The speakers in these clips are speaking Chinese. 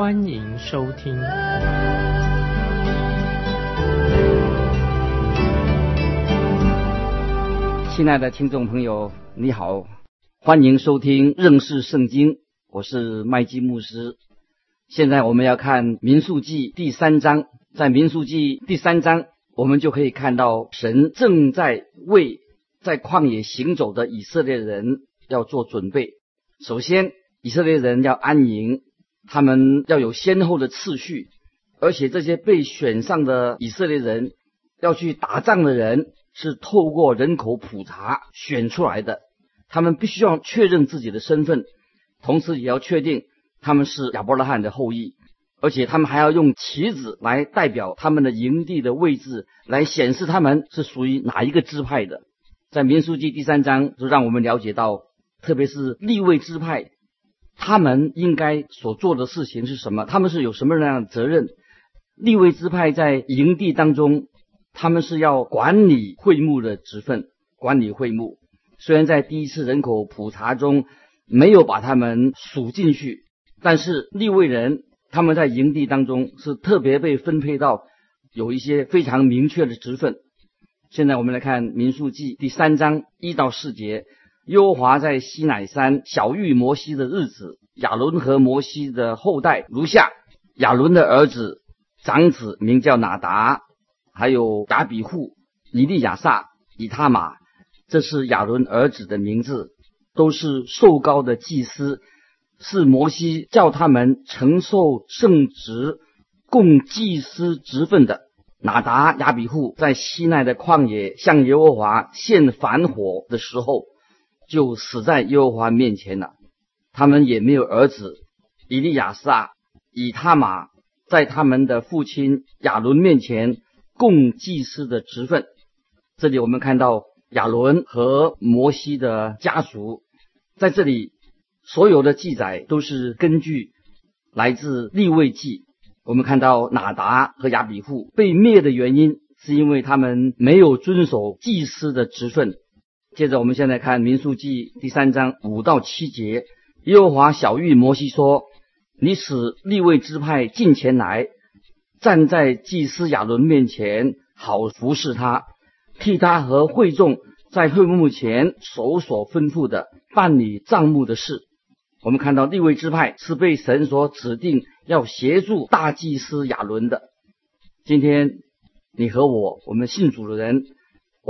欢迎收听。亲爱的听众朋友，你好，欢迎收听认识圣经，我是麦基牧师。现在我们要看民数记第三章，在民数记第三章。我们就可以看到，神正在为在旷野行走的以色列人要做准备。首先，以色列人要安营，他们要有先后的次序，而且这些被选上的以色列人要去打仗的人是透过人口普查选出来的。他们必须要确认自己的身份，同时也要确定他们是亚伯拉罕的后裔。而且他们还要用旗子来代表他们的营地的位置，来显示他们是属于哪一个支派的。在民书记第三章就让我们了解到，特别是立位支派，他们应该所做的事情是什么？他们是有什么样的责任？立位支派在营地当中，他们是要管理会幕的职分，管理会幕。虽然在第一次人口普查中没有把他们数进去，但是立位人。他们在营地当中是特别被分配到有一些非常明确的职分。现在我们来看《民数记》第三章一到四节：优华在西乃山小玉摩西的日子，亚伦和摩西的后代如下：亚伦的儿子长子名叫拿达，还有亚比户、以利亚撒、以他玛，这是亚伦儿子的名字，都是受高的祭司。是摩西叫他们承受圣职，供祭司职分的。拿达亚比户在西奈的旷野向耶和华献反火的时候，就死在耶和华面前了。他们也没有儿子。以利亚撒、以他玛在他们的父亲亚伦面前供祭司的职分。这里我们看到亚伦和摩西的家属在这里。所有的记载都是根据来自立位记。我们看到拿达和亚比户被灭的原因，是因为他们没有遵守祭司的职分。接着，我们现在看民数记第三章五到七节。耶和华小玉摩西说：“你使立位支派进前来，站在祭司亚伦面前，好服侍他，替他和会众在会幕前守所吩咐的办理账目的事。”我们看到立位支派是被神所指定要协助大祭司亚伦的。今天你和我，我们信主的人，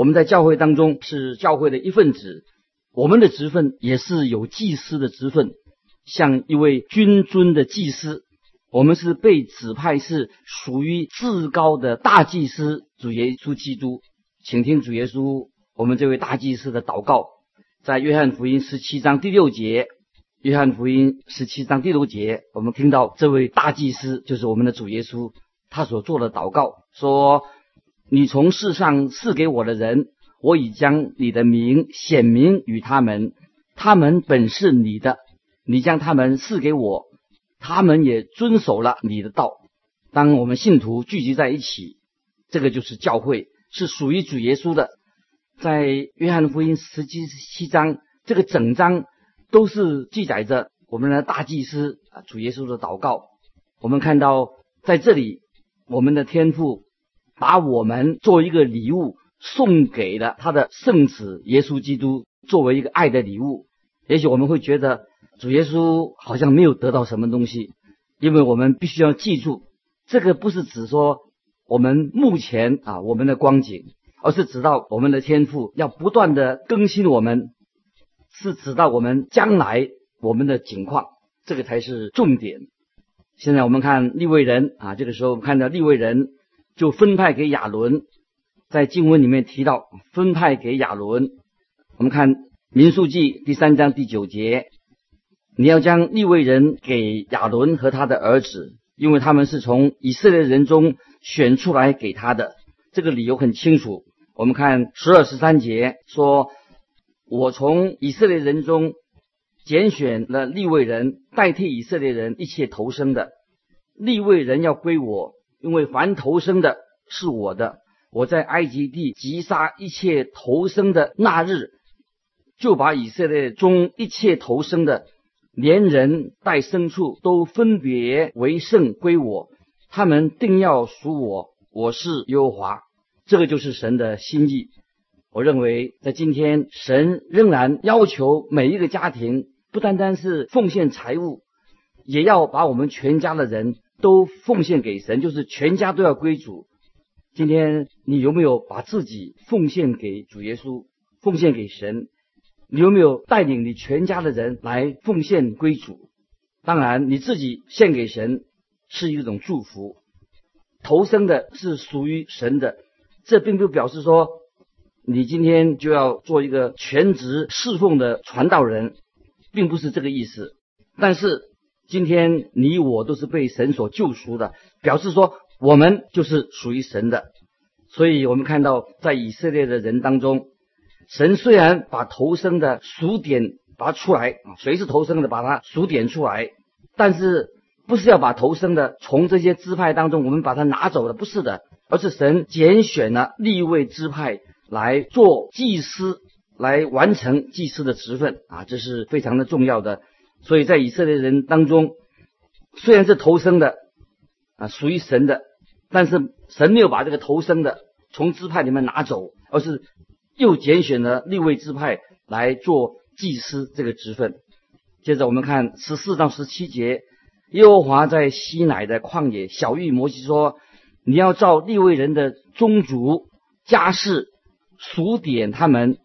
我们在教会当中是教会的一份子，我们的职分也是有祭司的职分，像一位君尊的祭司，我们是被指派是属于至高的大祭司主耶稣基督。请听主耶稣我们这位大祭司的祷告，在约翰福音十七章第六节。约翰福音十七章第六节，我们听到这位大祭司就是我们的主耶稣，他所做的祷告说：“你从世上赐给我的人，我已将你的名显明与他们，他们本是你的，你将他们赐给我，他们也遵守了你的道。”当我们信徒聚集在一起，这个就是教会，是属于主耶稣的。在约翰福音十七十七章这个整章。都是记载着我们的大祭司啊，主耶稣的祷告。我们看到在这里，我们的天父把我们作为一个礼物送给了他的圣子耶稣基督，作为一个爱的礼物。也许我们会觉得主耶稣好像没有得到什么东西，因为我们必须要记住，这个不是指说我们目前啊我们的光景，而是指到我们的天赋要不断的更新我们。是指到我们将来我们的景况，这个才是重点。现在我们看立位人啊，这个时候看到立位人就分派给亚伦，在经文里面提到分派给亚伦。我们看民数记第三章第九节，你要将立位人给亚伦和他的儿子，因为他们是从以色列人中选出来给他的。这个理由很清楚。我们看十二十三节说：“我从以色列人中拣选了立位人，代替以色列人一切投生的立位人要归我，因为凡投生的是我的。我在埃及地击杀一切投生的那日。”就把以色列中一切投生的，连人带牲畜都分别为圣归我，他们定要属我，我是耶和华。这个就是神的心意。我认为在今天，神仍然要求每一个家庭，不单单是奉献财物，也要把我们全家的人都奉献给神，就是全家都要归主。今天你有没有把自己奉献给主耶稣，奉献给神？你有没有带领你全家的人来奉献归主？当然，你自己献给神是一种祝福。投生的是属于神的，这并不表示说你今天就要做一个全职侍奉的传道人，并不是这个意思。但是今天你我都是被神所救赎的，表示说我们就是属于神的。所以我们看到在以色列的人当中。神虽然把头生的数点拔出来啊，谁是头生的，把它数点出来，但是不是要把头生的从这些支派当中我们把它拿走的，不是的，而是神拣选了立位支派来做祭司，来完成祭司的职分啊，这是非常的重要的。所以在以色列人当中，虽然是头生的啊，属于神的，但是神没有把这个头生的从支派里面拿走，而是。又拣选了立位支派来做祭司这个职分。接着我们看十四到十七节，耶和华在西乃的旷野小玉摩西说：“你要照立位人的宗族家世数点他们，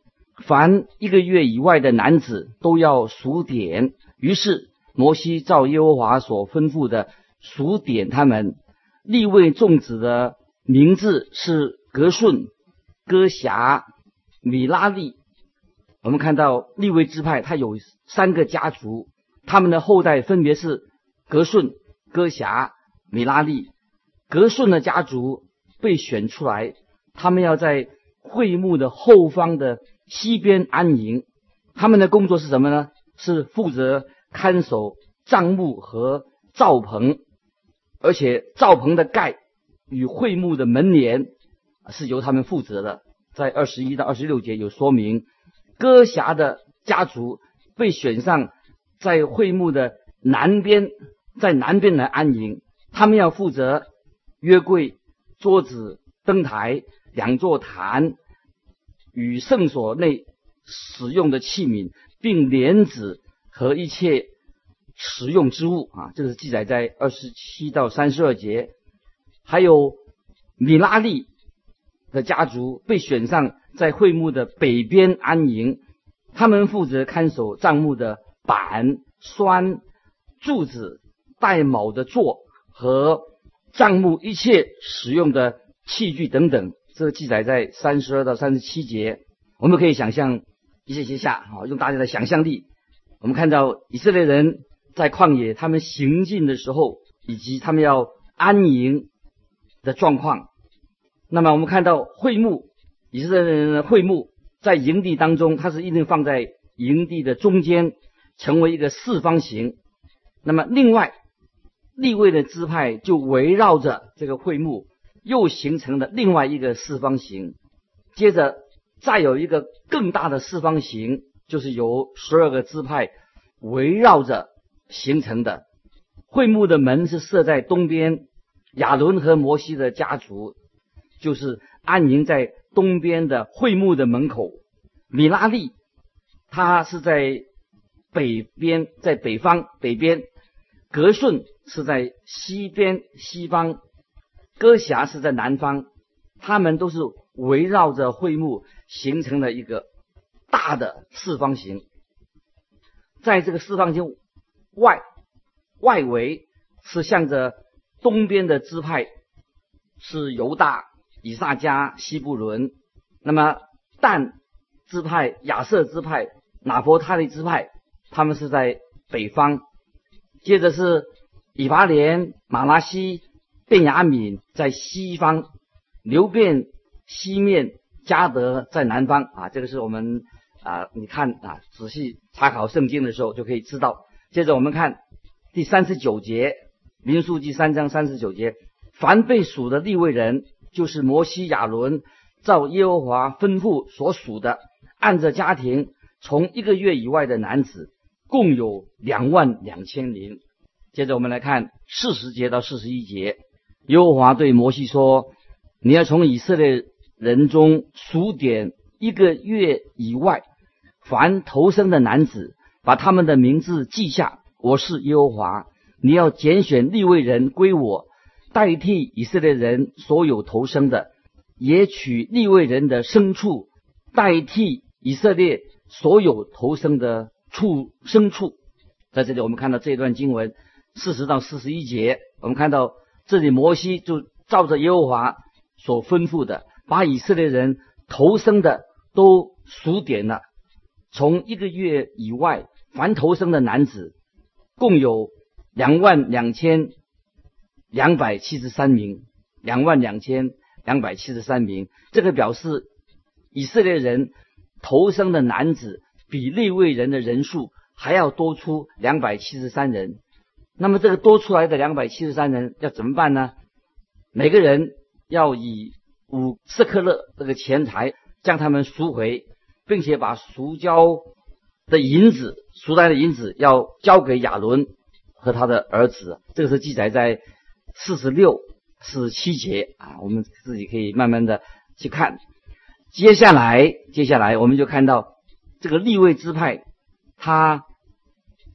凡一个月以外的男子都要数点。”于是摩西照耶和华所吩咐的数点他们。立位众子的名字是格顺、哥辖。米拉利，我们看到利未支派，它有三个家族，他们的后代分别是格顺、哥辖、米拉利。格顺的家族被选出来，他们要在会幕的后方的西边安营。他们的工作是什么呢？是负责看守帐幕和灶棚，而且灶棚的盖与会幕的门帘是由他们负责的。在二十一到二十六节有说明，歌侠的家族被选上，在会幕的南边，在南边来安营。他们要负责约柜、桌子、灯台、两座坛与圣所内使用的器皿，并帘子和一切实用之物啊。这个是记载在二十七到三十二节。还有米拉利。的家族被选上，在会幕的北边安营，他们负责看守帐幕的板、栓、柱子、带卯的座和帐幕一切使用的器具等等。这记载在三十二到三十七节。我们可以想象一些节下啊，用大家的想象力，我们看到以色列人在旷野他们行进的时候，以及他们要安营的状况。那么我们看到会幕，以色列人的会幕在营地当中，它是一定放在营地的中间，成为一个四方形。那么另外立位的支派就围绕着这个会幕，又形成了另外一个四方形。接着再有一个更大的四方形，就是由十二个支派围绕着形成的。会幕的门是设在东边，亚伦和摩西的家族。就是安营在东边的会幕的门口，米拉利，他是在北边，在北方北边，格顺是在西边西方，哥辖是在南方，他们都是围绕着会幕形成了一个大的四方形，在这个四方形外外围是向着东边的支派是犹大。以萨迦、西布伦，那么但支派、亚瑟支派、拿伯他利支派，他们是在北方。接着是以法莲、马拉西、便雅敏在西方，流变西面，加德在南方啊。这个是我们啊，你看啊，仔细查考圣经的时候就可以知道。接着我们看第三十九节，民数记三章三十九节，凡被数的立位人，就是摩西、亚伦，照耶和华吩咐所属的，按着家庭，从一个月以外的男子，共有两万两千名。接着我们来看四十节到四十一节，耶和华对摩西说：“你要从以色列人中数点一个月以外，凡投生的男子，把他们的名字记下。我是耶和华，你要拣选立位人归我，代替以色列人所有投生的，也取立位人的牲畜代替以色列所有投生的畜牲畜。”在这里，我们看到这段经文。四十到四十一节，我们看到这里摩西就照着耶和华所吩咐的，把以色列人投生的都数点了。从一个月以外，凡投生的男子共有两万两千两百七十三名，两万两千两百七十三名。这个表示以色列人投生的男子比利未人的人数还要多出两百七十三人。那么这个多出来的两百七十三人要怎么办呢？每个人要以五色克勒这个钱财将他们赎回，并且把赎交的银子赎来的银子要交给亚伦和他的儿子。这个是记载在四十六、四十七节啊，我们自己可以慢慢的去看。接下来，接下来我们就看到这个立位支派，他。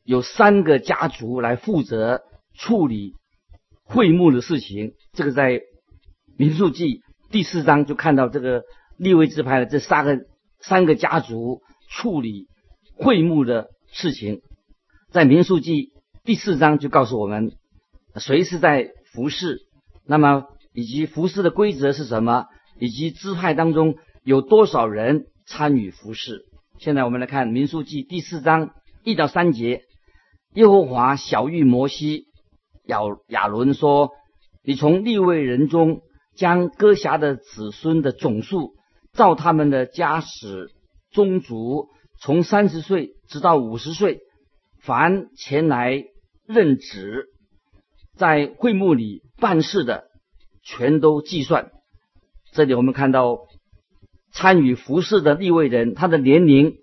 有三个家族来负责处理会幕的事情。这个在民数记第四章就看到这个立位支派的这三个三个家族处理会幕的事情。在民数记第四章就告诉我们谁是在服侍，那么以及服侍的规则是什么，以及支派当中有多少人参与服侍。现在我们来看民数记第四章一到三节。耶和华小谕摩西、亚亚伦说：“你从立位人中将歌侠的子孙的总数，照他们的家史宗族，从三十岁直到五十岁，凡前来任职在会幕里办事的，全都计算。这里我们看到参与服侍的立位人，他的年龄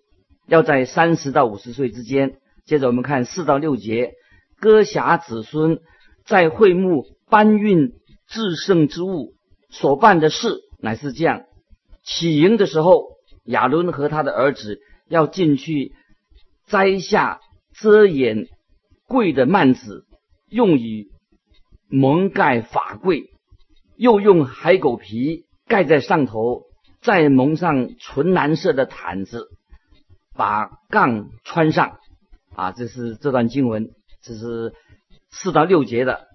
要在三十到五十岁之间。”接着我们看四到六节，歌侠子孙在会幕搬运至圣之物所办的事乃是这样：起营的时候，亚伦和他的儿子要进去摘下遮掩柜的幔子，用以蒙盖法柜，又用海狗皮盖在上头，再蒙上纯蓝色的毯子，把杠穿上。啊，这是这段经文，这是四到六节的。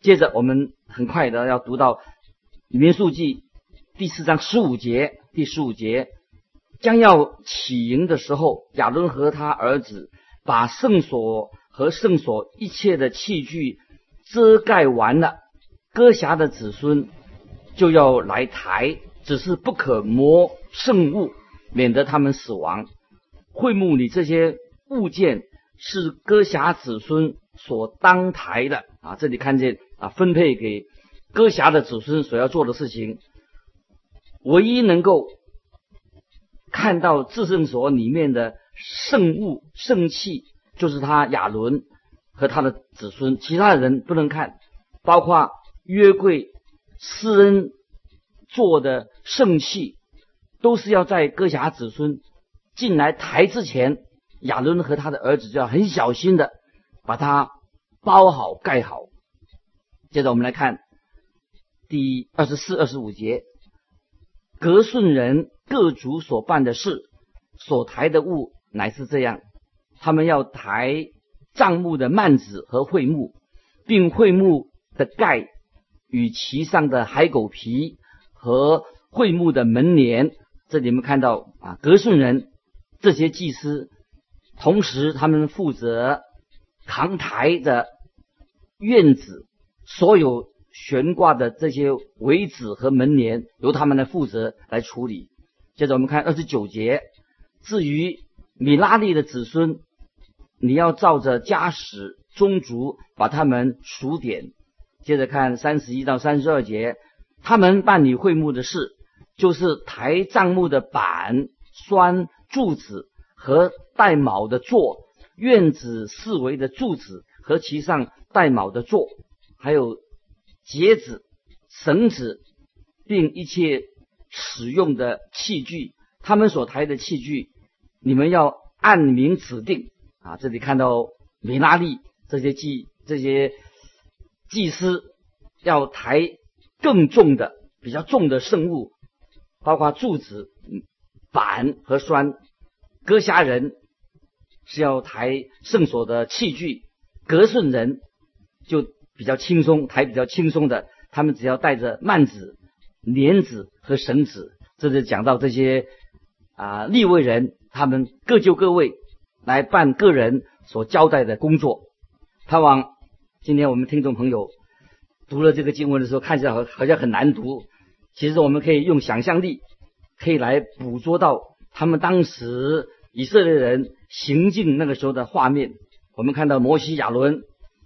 接着我们很快的要读到民数记第四章十五节，第十五节将要起营的时候，亚伦和他儿子把圣所和圣所一切的器具遮盖完了，歌侠的子孙就要来抬，只是不可摸圣物，免得他们死亡。会幕里这些。物件是歌侠子孙所当台的啊！这里看见啊，分配给歌侠的子孙所要做的事情，唯一能够看到至圣所里面的圣物圣器，就是他亚伦和他的子孙，其他的人不能看，包括约柜、施恩做的圣器，都是要在歌侠子孙进来台之前。亚伦和他的儿子就要很小心的把它包好盖好。接着我们来看第二十四、二十五节，格顺人各族所办的事，所抬的物乃是这样：他们要抬帐幕的幔子和会幕，并会幕的盖与其上的海狗皮和会幕的门帘。这里面看到啊，格顺人这些祭司。同时，他们负责扛抬的院子所有悬挂的这些围子和门帘，由他们来负责来处理。接着我们看二十九节，至于米拉利的子孙，你要照着家史宗族把他们数点。接着看三十一到三十二节，他们办理会幕的事，就是抬帐幕的板、栓、柱子和带卯的座，院子四围的柱子和其上带卯的座，还有节子、绳子，并一切使用的器具。他们所抬的器具，你们要按名指定啊！这里看到米拉利这些祭这些。祭司要抬更重的、比较重的圣物，包括柱子、板和栓。割虾人是要抬圣所的器具，格顺人就比较轻松，抬比较轻松的。他们只要带着幔子、帘子和绳子。这是讲到这些啊立位人，他们各就各位来办个人所交代的工作。他往。今天我们听众朋友读了这个经文的时候，看起来好好像很难读。其实我们可以用想象力，可以来捕捉到他们当时以色列人行进那个时候的画面。我们看到摩西亚伦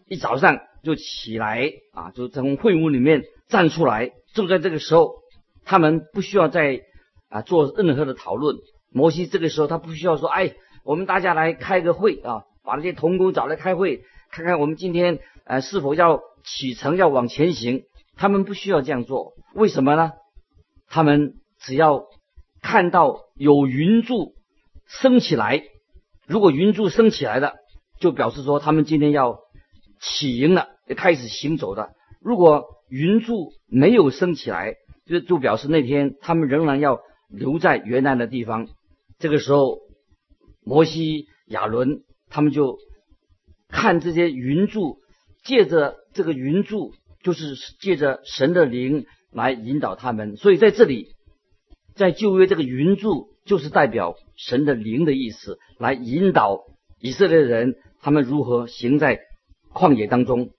一早上就起来啊，就从会幕里面站出来。就在这个时候，他们不需要再啊做任何的讨论。摩西这个时候他不需要说：“哎，我们大家来开个会啊，把那些童工找来开会，看看我们今天。”呃，是否要启程，要往前行？他们不需要这样做，为什么呢？他们只要看到有云柱升起来，如果云柱升起来了，就表示说他们今天要起营了，也开始行走的。如果云柱没有升起来，就就表示那天他们仍然要留在原来的地方。这个时候，摩西、亚伦他们就看这些云柱。借着这个云柱，就是借着神的灵来引导他们。所以在这里，在旧约这个云柱就是代表神的灵的意思，来引导以色列人他们如何行在旷野当中。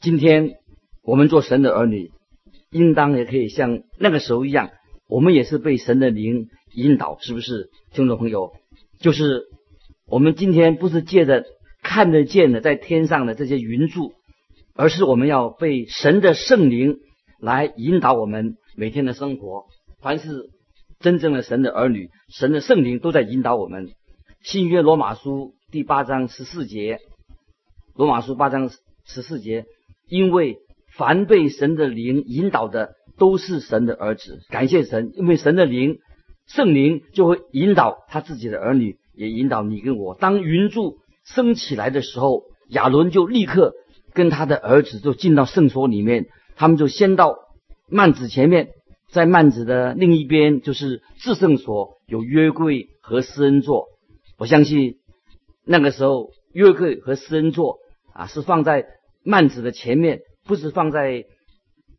今天我们做神的儿女，应当也可以像那个时候一样，我们也是被神的灵引导，是不是，听众朋友？就是我们今天不是借着。看得见的，在天上的这些云柱，而是我们要被神的圣灵来引导我们每天的生活。凡是真正的神的儿女，神的圣灵都在引导我们。新约罗马书第八章十四节，罗马书八章十四节，因为凡被神的灵引导的，都是神的儿子。感谢神，因为神的灵圣灵就会引导他自己的儿女，也引导你跟我。当云柱。升起来的时候，亚伦就立刻跟他的儿子就进到圣所里面。他们就先到幔子前面，在幔子的另一边就是至圣所，有约柜和施恩座。我相信那个时候约柜和施恩座啊是放在幔子的前面，不是放在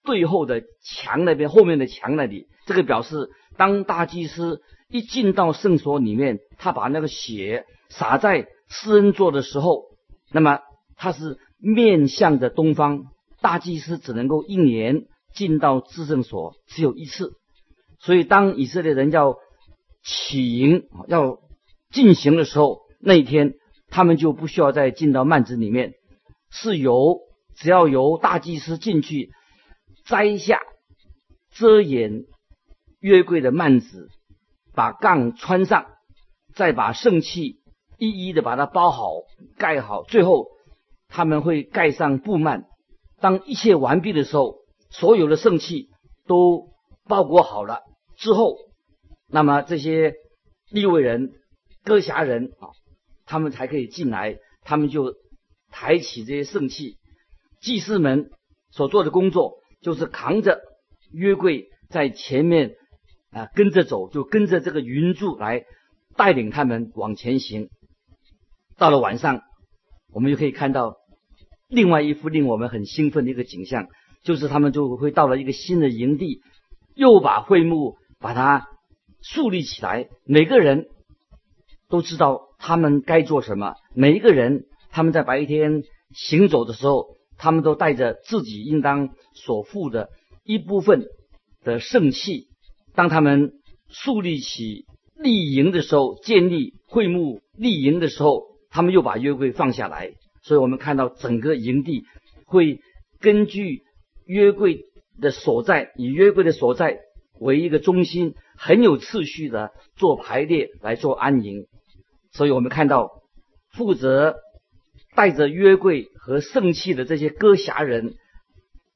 最后的墙那边后面的墙那里。这个表示当大祭司一进到圣所里面，他把那个血洒在。施恩座的时候，那么他是面向着东方，大祭司只能够一年进到至圣所只有一次，所以当以色列人要起营要进行的时候，那一天他们就不需要再进到幔子里面，是由只要由大祭司进去摘下遮掩约柜的幔子，把杠穿上，再把圣器。一一的把它包好、盖好，最后他们会盖上布幔。当一切完毕的时候，所有的圣器都包裹好了之后，那么这些利未人、歌侠人啊，他们才可以进来。他们就抬起这些圣器，祭司们所做的工作就是扛着约柜在前面啊，跟着走，就跟着这个云柱来带领他们往前行。到了晚上，我们就可以看到另外一幅令我们很兴奋的一个景象，就是他们就会到了一个新的营地，又把会幕把它树立起来。每个人都知道他们该做什么，每一个人他们在白天行走的时候，他们都带着自己应当所负的一部分的圣器。当他们树立起立营的时候，建立会幕立营的时候，他们又把约柜放下来。所以我们看到整个营地会根据约柜的所在，以约柜的所在为一个中心，很有次序的做排列来做安营。所以我们看到负责带着约柜和圣器的这些歌侠人，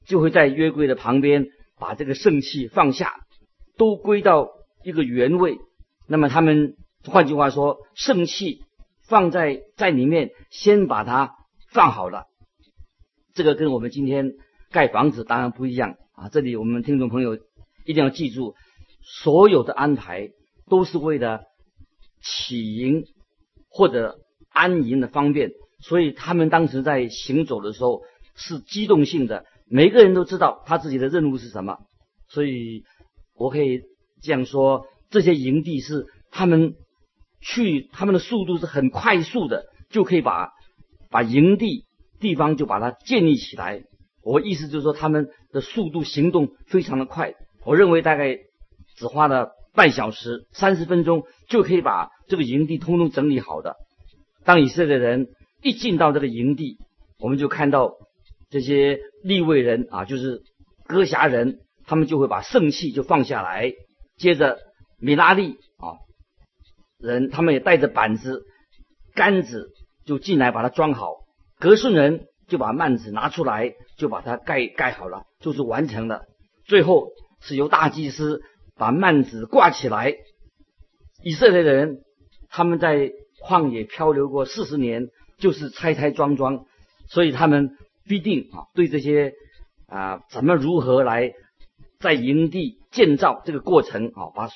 就会在约柜的旁边把这个圣器放下，都归到一个原位。那么他们换句话说，圣器放在在里面，先把它放好了。这个跟我们今天盖房子当然不一样啊！这里我们听众朋友一定要记住，所有的安排都是为了起营。或者安营的方便，所以他们当时在行走的时候是机动性的，每个人都知道他自己的任务是什么。所以我可以这样说：这些营地是他们去，他们的速度是很快速的，就可以把把营地地方就把它建立起来。我意思就是说，他们的速度行动非常的快。我认为大概只花了半小时、三十分钟就可以把。这个营地通通整理好的。当以色列人一进到这个营地，我们就看到这些立位人啊，就是歌侠人，他们就会把圣器就放下来。接着米拉利啊人，他们也带着板子、杆子就进来把它装好。格顺人就把幔子拿出来，就把它盖盖好了，就是完成了。最后是由大祭司把幔子挂起来。以色列人。他们在旷野漂流过四十年，就是拆拆装装，所以他们必定啊，对这些啊怎么如何来在营地建造这个过程啊，把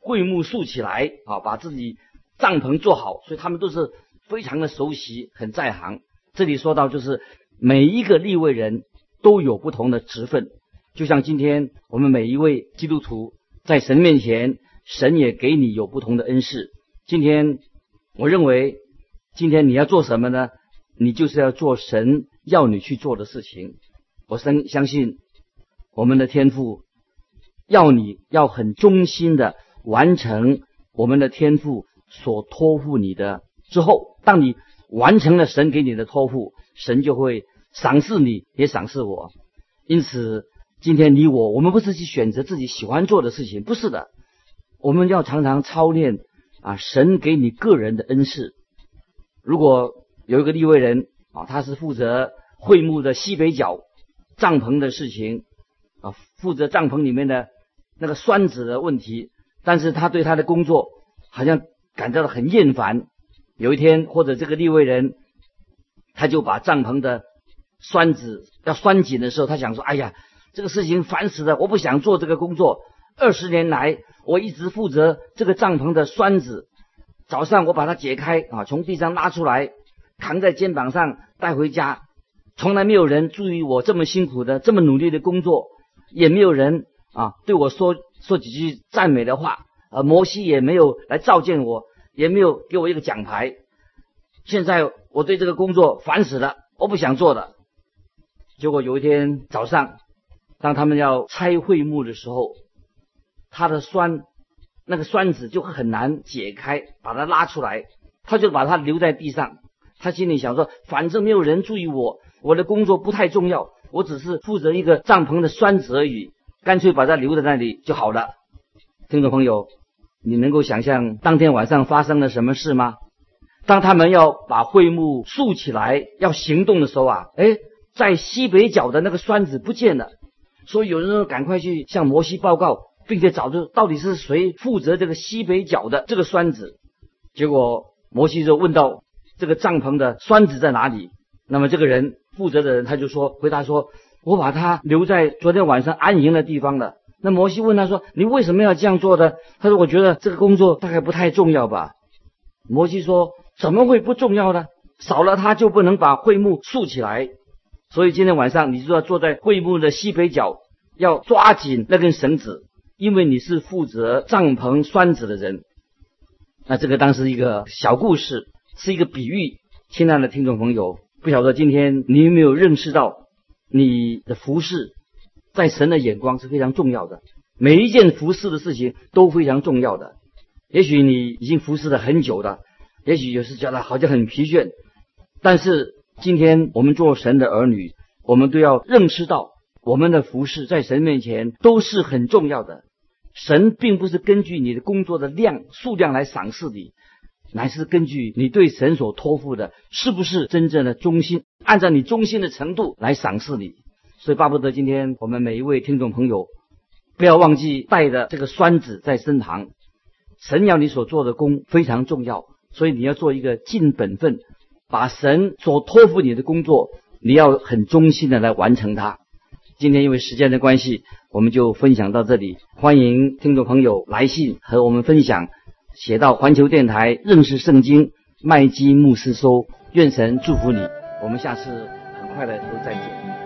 会幕竖起来啊，把自己帐篷做好，所以他们都是非常的熟悉，很在行。这里说到就是每一个立位人都有不同的职分，就像今天我们每一位基督徒在神面前，神也给你有不同的恩赐。今天，我认为，今天你要做什么呢？你就是要做神要你去做的事情。我深相信，我们的天赋要你要很忠心的完成我们的天赋所托付你的。之后，当你完成了神给你的托付，神就会赏赐你，也赏赐我。因此，今天你我，我们不是去选择自己喜欢做的事情，不是的，我们要常常操练。啊，神给你个人的恩赐。如果有一个立位人啊，他是负责会幕的西北角帐篷的事情啊，负责帐篷里面的那个栓子的问题，但是他对他的工作好像感到很厌烦。有一天，或者这个立位人他就把帐篷的栓子要拴紧的时候，他想说：“哎呀，这个事情烦死了，我不想做这个工作。”二十年来，我一直负责这个帐篷的栓子。早上我把它解开啊，从地上拉出来，扛在肩膀上带回家。从来没有人注意我这么辛苦的、这么努力的工作，也没有人啊对我说说几句赞美的话。呃，摩西也没有来召见我，也没有给我一个奖牌。现在我对这个工作烦死了，我不想做了。结果有一天早上，当他们要拆会幕的时候。他的酸，那个栓子就很难解开，把它拉出来，他就把它留在地上。他心里想说：反正没有人注意我，我的工作不太重要，我只是负责一个帐篷的栓子而已，干脆把它留在那里就好了。听众朋友，你能够想象当天晚上发生了什么事吗？当他们要把会幕竖起来要行动的时候啊，哎，在西北角的那个栓子不见了，所以有人说赶快去向摩西报告。并且找出到底是谁负责这个西北角的这个栓子，结果摩西就问到这个帐篷的栓子在哪里？那么这个人负责的人他就说回答说：“我把它留在昨天晚上安营的地方了。”那摩西问他说：“你为什么要这样做的？”他说：“我觉得这个工作大概不太重要吧。”摩西说：“怎么会不重要呢？少了它就不能把会幕竖起来。所以今天晚上你就要坐在会幕的西北角，要抓紧那根绳子。”因为你是负责帐篷栓子的人，那这个当时一个小故事，是一个比喻。亲爱的听众朋友，不晓得今天你有没有认识到你的服饰在神的眼光是非常重要的，每一件服饰的事情都非常重要的。也许你已经服侍了很久了，也许有时觉得好像很疲倦，但是今天我们做神的儿女，我们都要认识到，我们的服饰在神面前都是很重要的。神并不是根据你的工作的量数量来赏识你，乃是根据你对神所托付的是不是真正的忠心，按照你忠心的程度来赏识你。所以巴不得今天我们每一位听众朋友，不要忘记带着这个栓子在身旁。神要你所做的工非常重要，所以你要做一个尽本分，把神所托付你的工作，你要很忠心的来完成它。今天因为时间的关系，我们就分享到这里。欢迎听众朋友来信和我们分享，写到环球电台认识圣经麦基牧师收。愿神祝福你，我们下次很快的都再见。